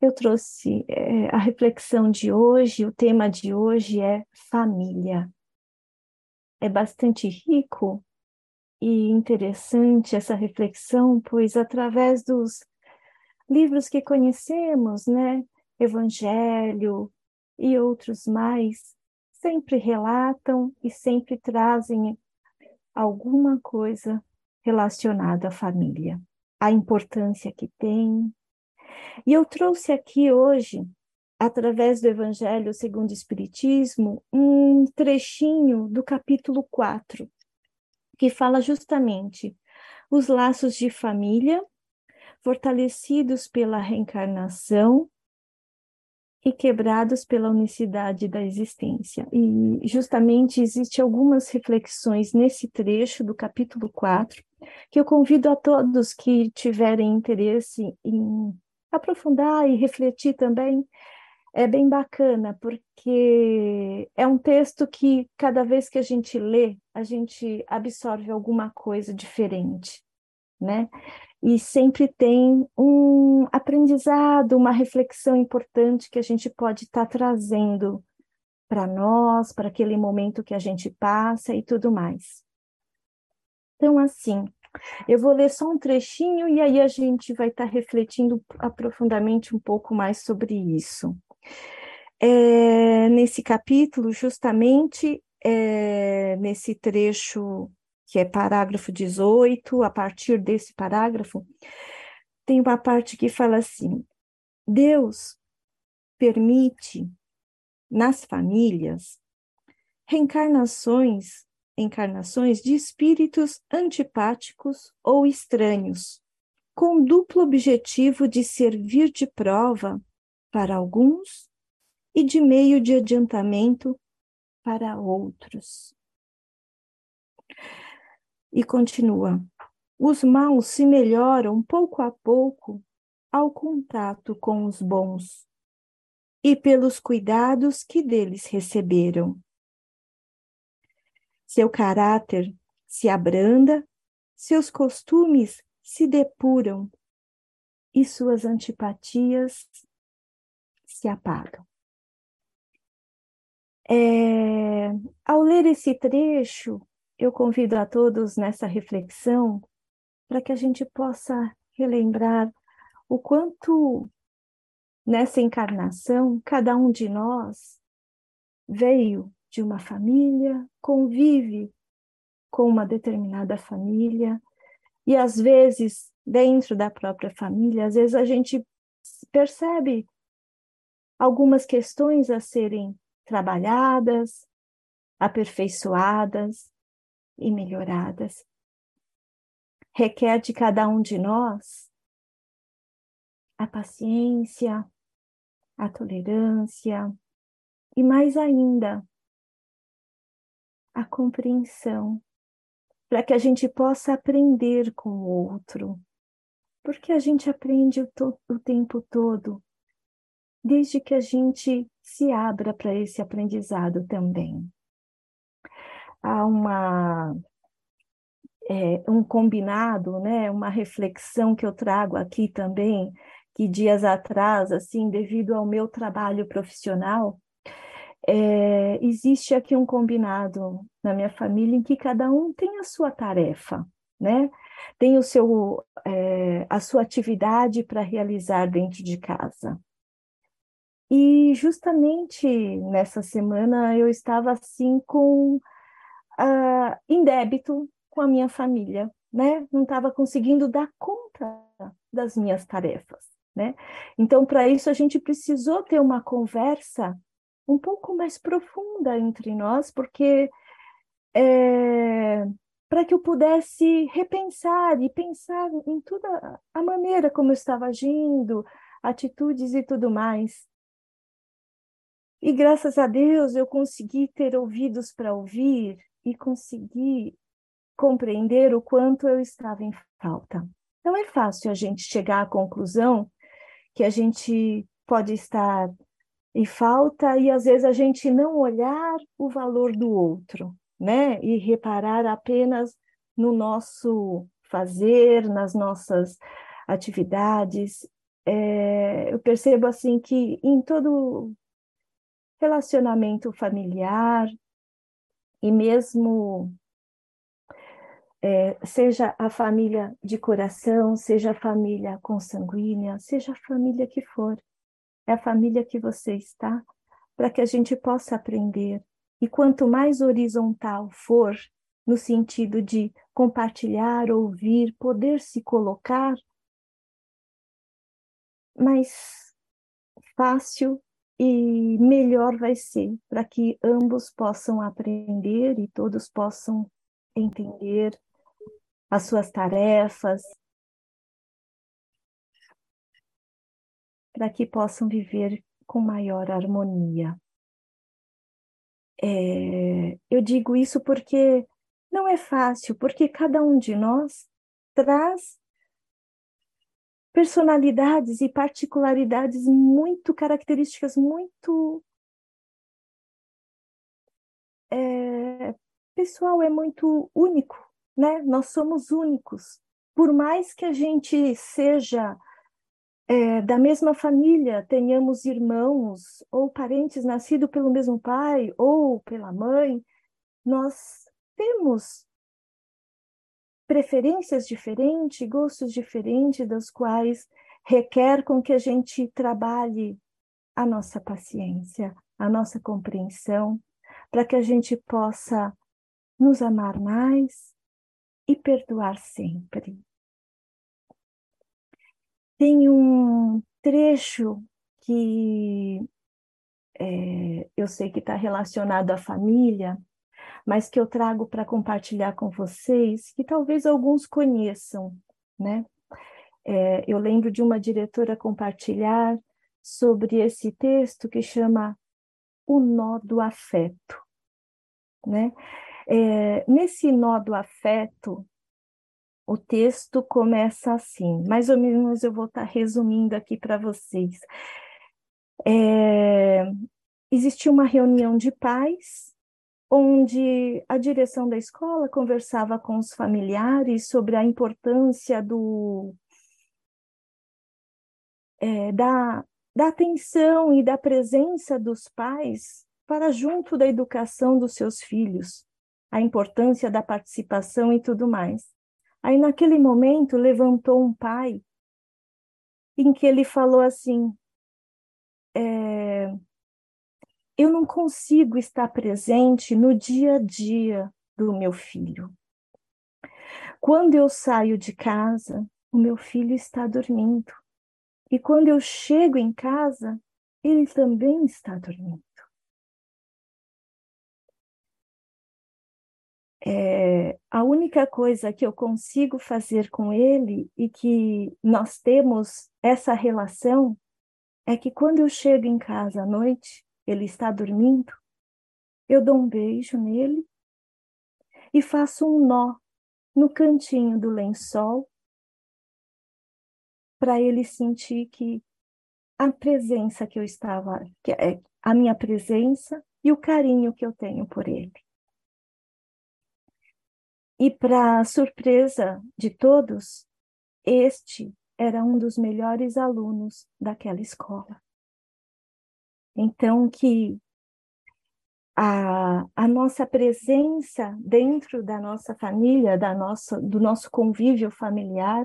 eu trouxe é, a reflexão de hoje, o tema de hoje é família. É bastante rico e interessante essa reflexão, pois através dos livros que conhecemos, né, Evangelho e outros mais, sempre relatam e sempre trazem alguma coisa relacionada à família, a importância que tem, e eu trouxe aqui hoje, através do Evangelho segundo o Espiritismo, um trechinho do capítulo 4, que fala justamente os laços de família fortalecidos pela reencarnação e quebrados pela unicidade da existência. E justamente existe algumas reflexões nesse trecho do capítulo 4 que eu convido a todos que tiverem interesse em aprofundar e refletir também é bem bacana, porque é um texto que cada vez que a gente lê, a gente absorve alguma coisa diferente, né? E sempre tem um aprendizado, uma reflexão importante que a gente pode estar tá trazendo para nós, para aquele momento que a gente passa e tudo mais. Então, assim, eu vou ler só um trechinho e aí a gente vai estar tá refletindo aprofundamente um pouco mais sobre isso. É, nesse capítulo, justamente é, nesse trecho que é parágrafo 18, a partir desse parágrafo, tem uma parte que fala assim: Deus permite nas famílias reencarnações encarnações de espíritos antipáticos ou estranhos, com duplo objetivo de servir de prova para alguns e de meio de adiantamento para outros. E continua: os maus se melhoram pouco a pouco ao contato com os bons e pelos cuidados que deles receberam. Seu caráter se abranda, seus costumes se depuram e suas antipatias se apagam. É, ao ler esse trecho, eu convido a todos nessa reflexão para que a gente possa relembrar o quanto nessa encarnação cada um de nós veio de uma família, convive com uma determinada família, e às vezes, dentro da própria família, às vezes a gente percebe algumas questões a serem trabalhadas, aperfeiçoadas e melhoradas. Requer de cada um de nós a paciência, a tolerância e mais ainda a compreensão, para que a gente possa aprender com o outro, porque a gente aprende o, o tempo todo, desde que a gente se abra para esse aprendizado também. Há uma é, um combinado, né, uma reflexão que eu trago aqui também, que dias atrás, assim, devido ao meu trabalho profissional, é, existe aqui um combinado na minha família em que cada um tem a sua tarefa, né? Tem o seu, é, a sua atividade para realizar dentro de casa. E justamente nessa semana eu estava assim com uh, em débito com a minha família, né? Não estava conseguindo dar conta das minhas tarefas, né? Então, para isso a gente precisou ter uma conversa um pouco mais profunda entre nós, porque é, para que eu pudesse repensar e pensar em toda a maneira como eu estava agindo, atitudes e tudo mais. E graças a Deus eu consegui ter ouvidos para ouvir e consegui compreender o quanto eu estava em falta. Não é fácil a gente chegar à conclusão que a gente pode estar e falta e às vezes a gente não olhar o valor do outro, né? E reparar apenas no nosso fazer, nas nossas atividades é, eu percebo assim que em todo relacionamento familiar e mesmo é, seja a família de coração, seja a família consanguínea, seja a família que for, é a família que você está, para que a gente possa aprender. E quanto mais horizontal for, no sentido de compartilhar, ouvir, poder se colocar, mais fácil e melhor vai ser para que ambos possam aprender e todos possam entender as suas tarefas, para que possam viver com maior harmonia. É, eu digo isso porque não é fácil, porque cada um de nós traz personalidades e particularidades muito características muito é, pessoal é muito único né? Nós somos únicos. Por mais que a gente seja é, da mesma família, tenhamos irmãos ou parentes nascidos pelo mesmo pai ou pela mãe, nós temos preferências diferentes, gostos diferentes, das quais requer com que a gente trabalhe a nossa paciência, a nossa compreensão, para que a gente possa nos amar mais, e perdoar sempre. Tem um trecho que é, eu sei que está relacionado à família, mas que eu trago para compartilhar com vocês, que talvez alguns conheçam, né? É, eu lembro de uma diretora compartilhar sobre esse texto que chama O Nó do Afeto, né? É, nesse nó do afeto, o texto começa assim, mais ou menos eu vou estar tá resumindo aqui para vocês. É, existiu uma reunião de pais, onde a direção da escola conversava com os familiares sobre a importância do, é, da, da atenção e da presença dos pais para junto da educação dos seus filhos a importância da participação e tudo mais. Aí, naquele momento, levantou um pai em que ele falou assim: é, Eu não consigo estar presente no dia a dia do meu filho. Quando eu saio de casa, o meu filho está dormindo. E quando eu chego em casa, ele também está dormindo. É, a única coisa que eu consigo fazer com ele e que nós temos essa relação é que quando eu chego em casa à noite, ele está dormindo, eu dou um beijo nele e faço um nó no cantinho do lençol para ele sentir que a presença que eu estava, que é a minha presença e o carinho que eu tenho por ele. E, para surpresa de todos, este era um dos melhores alunos daquela escola. Então, que a, a nossa presença dentro da nossa família, da nossa, do nosso convívio familiar,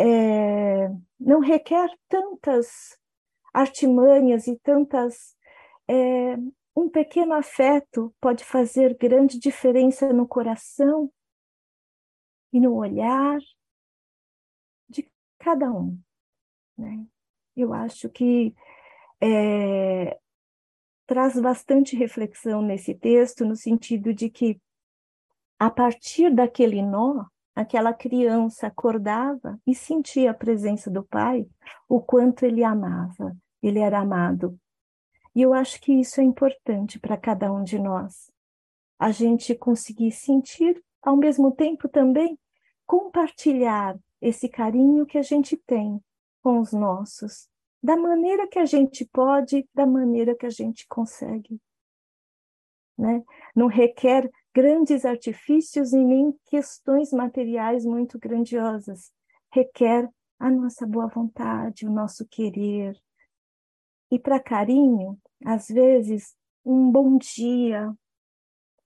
é, não requer tantas artimanhas e tantas é, um pequeno afeto pode fazer grande diferença no coração e no olhar de cada um. Né? Eu acho que é, traz bastante reflexão nesse texto, no sentido de que, a partir daquele nó, aquela criança acordava e sentia a presença do pai, o quanto ele amava, ele era amado e eu acho que isso é importante para cada um de nós. A gente conseguir sentir, ao mesmo tempo também, compartilhar esse carinho que a gente tem com os nossos, da maneira que a gente pode, da maneira que a gente consegue. Né? Não requer grandes artifícios e nem questões materiais muito grandiosas. Requer a nossa boa vontade, o nosso querer. E para carinho, às vezes, um bom dia,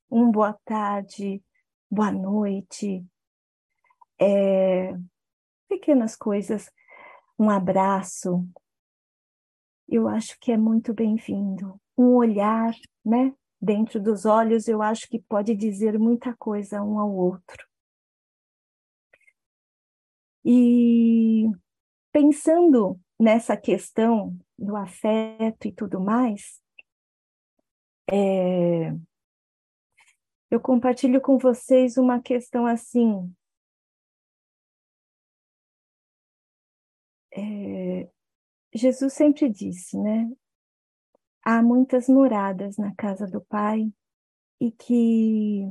um boa tarde, boa noite, é, pequenas coisas, um abraço, eu acho que é muito bem-vindo. Um olhar, né? Dentro dos olhos, eu acho que pode dizer muita coisa um ao outro. E pensando nessa questão do afeto e tudo mais, é, eu compartilho com vocês uma questão assim. É, Jesus sempre disse, né? Há muitas moradas na casa do Pai e que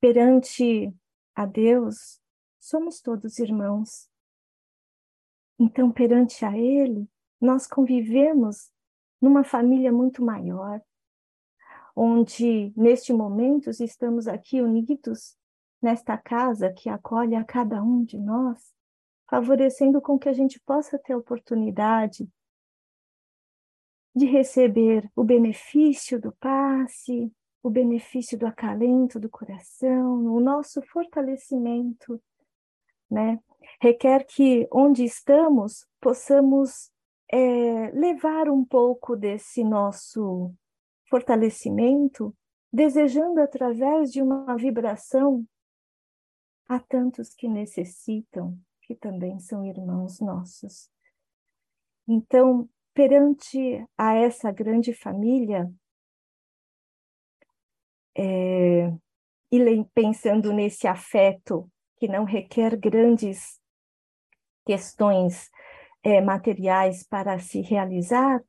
perante a Deus somos todos irmãos. Então, perante a Ele, nós convivemos numa família muito maior, onde neste momento estamos aqui unidos nesta casa que acolhe a cada um de nós favorecendo com que a gente possa ter a oportunidade de receber o benefício do passe, o benefício do acalento do coração, o nosso fortalecimento, né? Requer que onde estamos possamos é, levar um pouco desse nosso fortalecimento, desejando através de uma vibração a tantos que necessitam que também são irmãos nossos. Então, perante a essa grande família, é, e pensando nesse afeto que não requer grandes questões é, materiais para se realizar,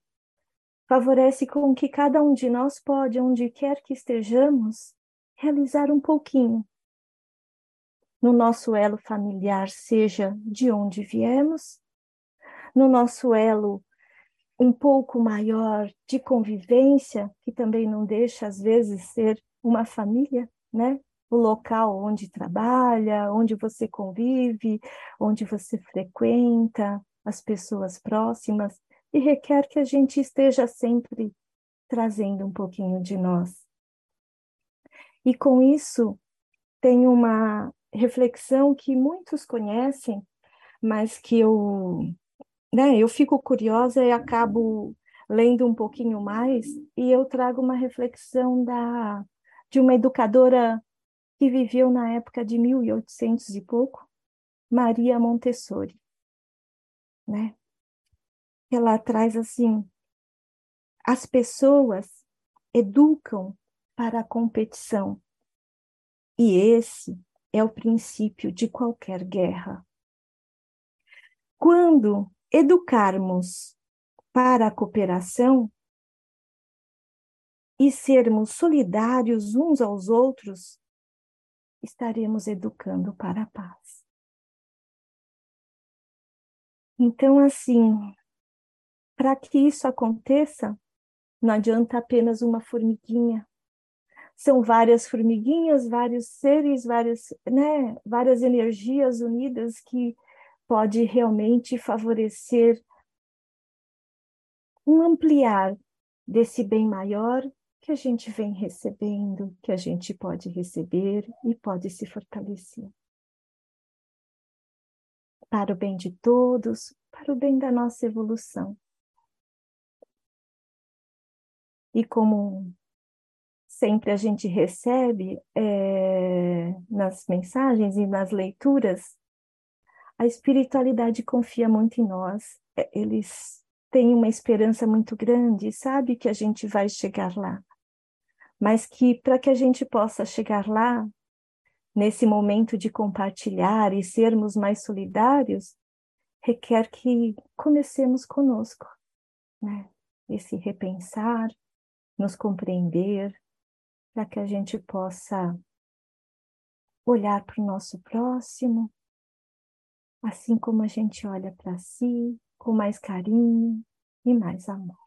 favorece com que cada um de nós pode, onde quer que estejamos, realizar um pouquinho no nosso elo familiar, seja de onde viemos, no nosso elo um pouco maior de convivência, que também não deixa, às vezes, ser uma família, né? O local onde trabalha, onde você convive, onde você frequenta, as pessoas próximas, e requer que a gente esteja sempre trazendo um pouquinho de nós. E com isso, tem uma reflexão que muitos conhecem, mas que eu, né, eu fico curiosa e acabo lendo um pouquinho mais e eu trago uma reflexão da de uma educadora que viveu na época de 1800 e pouco, Maria Montessori, né? Ela traz assim: as pessoas educam para a competição. E esse é o princípio de qualquer guerra. Quando educarmos para a cooperação e sermos solidários uns aos outros, estaremos educando para a paz. Então, assim, para que isso aconteça, não adianta apenas uma formiguinha são várias formiguinhas, vários seres, várias, né, várias energias unidas que pode realmente favorecer um ampliar desse bem maior que a gente vem recebendo, que a gente pode receber e pode se fortalecer. Para o bem de todos, para o bem da nossa evolução. E como sempre a gente recebe é, nas mensagens e nas leituras, a espiritualidade confia muito em nós. É, eles têm uma esperança muito grande, sabe que a gente vai chegar lá. Mas que para que a gente possa chegar lá, nesse momento de compartilhar e sermos mais solidários, requer que comecemos conosco, né? Esse repensar, nos compreender, para que a gente possa olhar para o nosso próximo, assim como a gente olha para si, com mais carinho e mais amor.